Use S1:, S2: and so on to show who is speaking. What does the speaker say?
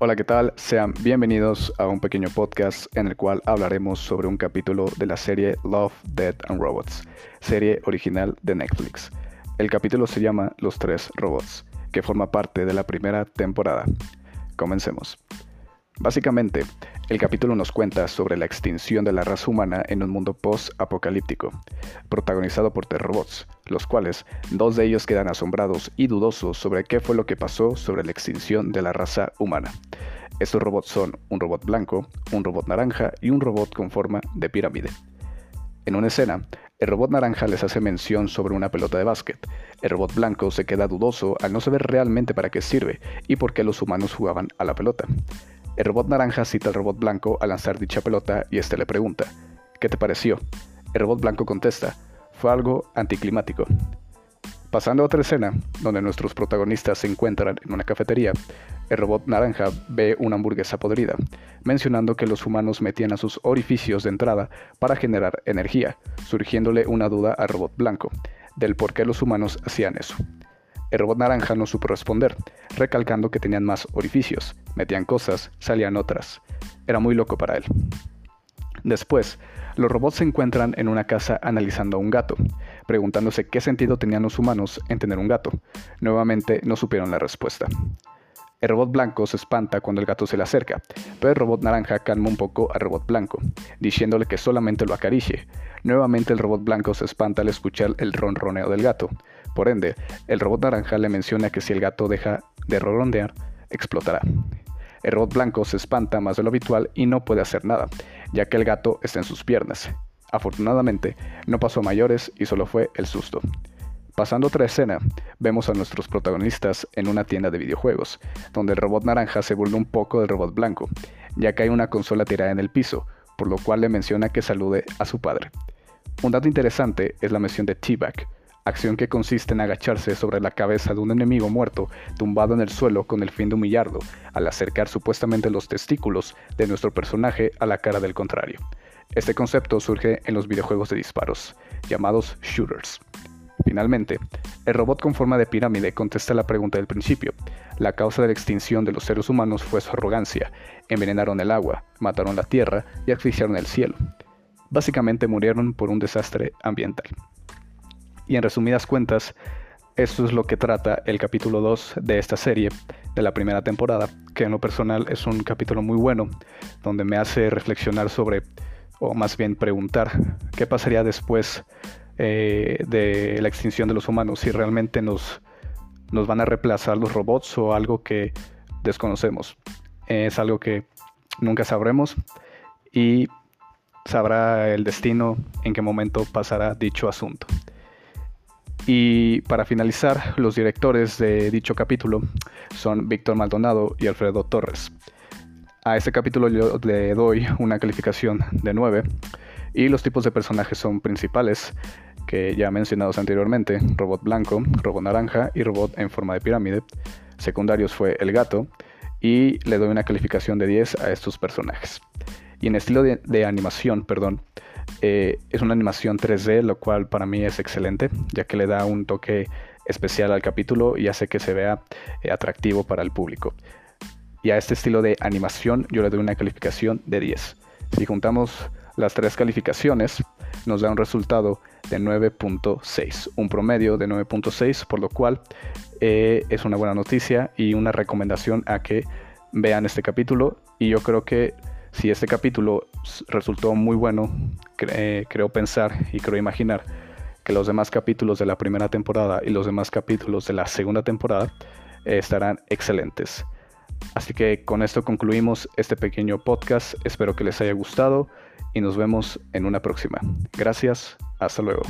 S1: Hola, ¿qué tal? Sean bienvenidos a un pequeño podcast en el cual hablaremos sobre un capítulo de la serie Love, Dead and Robots, serie original de Netflix. El capítulo se llama Los Tres Robots, que forma parte de la primera temporada. Comencemos. Básicamente, el capítulo nos cuenta sobre la extinción de la raza humana en un mundo post-apocalíptico, protagonizado por tres robots, los cuales dos de ellos quedan asombrados y dudosos sobre qué fue lo que pasó sobre la extinción de la raza humana. Estos robots son un robot blanco, un robot naranja y un robot con forma de pirámide. En una escena, el robot naranja les hace mención sobre una pelota de básquet. El robot blanco se queda dudoso al no saber realmente para qué sirve y por qué los humanos jugaban a la pelota. El robot naranja cita al robot blanco al lanzar dicha pelota y este le pregunta, ¿qué te pareció? El robot blanco contesta, fue algo anticlimático. Pasando a otra escena, donde nuestros protagonistas se encuentran en una cafetería, el robot naranja ve una hamburguesa podrida, mencionando que los humanos metían a sus orificios de entrada para generar energía, surgiéndole una duda al robot blanco, del por qué los humanos hacían eso. El robot naranja no supo responder, recalcando que tenían más orificios, metían cosas, salían otras. Era muy loco para él. Después, los robots se encuentran en una casa analizando a un gato, preguntándose qué sentido tenían los humanos en tener un gato. Nuevamente no supieron la respuesta. El robot blanco se espanta cuando el gato se le acerca, pero el robot naranja calma un poco al robot blanco, diciéndole que solamente lo acaricie. Nuevamente el robot blanco se espanta al escuchar el ronroneo del gato. Por ende, el robot naranja le menciona que si el gato deja de ronronear, explotará. El robot blanco se espanta más de lo habitual y no puede hacer nada, ya que el gato está en sus piernas. Afortunadamente, no pasó a mayores y solo fue el susto. Pasando otra escena, vemos a nuestros protagonistas en una tienda de videojuegos, donde el robot naranja se burla un poco del robot blanco, ya que hay una consola tirada en el piso, por lo cual le menciona que salude a su padre. Un dato interesante es la mención de T-Bag, acción que consiste en agacharse sobre la cabeza de un enemigo muerto tumbado en el suelo con el fin de humillarlo, al acercar supuestamente los testículos de nuestro personaje a la cara del contrario. Este concepto surge en los videojuegos de disparos, llamados shooters. Finalmente, el robot con forma de pirámide contesta la pregunta del principio. La causa de la extinción de los seres humanos fue su arrogancia. Envenenaron el agua, mataron la tierra y asfixiaron el cielo. Básicamente murieron por un desastre ambiental. Y en resumidas cuentas, esto es lo que trata el capítulo 2 de esta serie, de la primera temporada, que en lo personal es un capítulo muy bueno, donde me hace reflexionar sobre, o más bien preguntar, qué pasaría después eh, de la extinción de los humanos, si realmente nos, nos van a reemplazar los robots o algo que desconocemos. Es algo que nunca sabremos y sabrá el destino en qué momento pasará dicho asunto. Y para finalizar, los directores de dicho capítulo son Víctor Maldonado y Alfredo Torres. A este capítulo yo le doy una calificación de 9 y los tipos de personajes son principales que ya mencionados anteriormente, robot blanco, robot naranja y robot en forma de pirámide. Secundarios fue el gato y le doy una calificación de 10 a estos personajes. Y en estilo de, animación, perdón, eh, es una animación 3D, lo cual para mí es excelente, ya que le da un toque especial al capítulo y hace que se vea eh, atractivo para el público. Y a este estilo de animación yo le doy una calificación de 10. Si juntamos las tres calificaciones, nos da un resultado de 9.6, un promedio de 9.6, por lo cual eh, es una buena noticia y una recomendación a que vean este capítulo. Y yo creo que si este capítulo resultó muy bueno, creo pensar y creo imaginar que los demás capítulos de la primera temporada y los demás capítulos de la segunda temporada eh, estarán excelentes. Así que con esto concluimos este pequeño podcast. Espero que les haya gustado y nos vemos en una próxima. Gracias, hasta luego.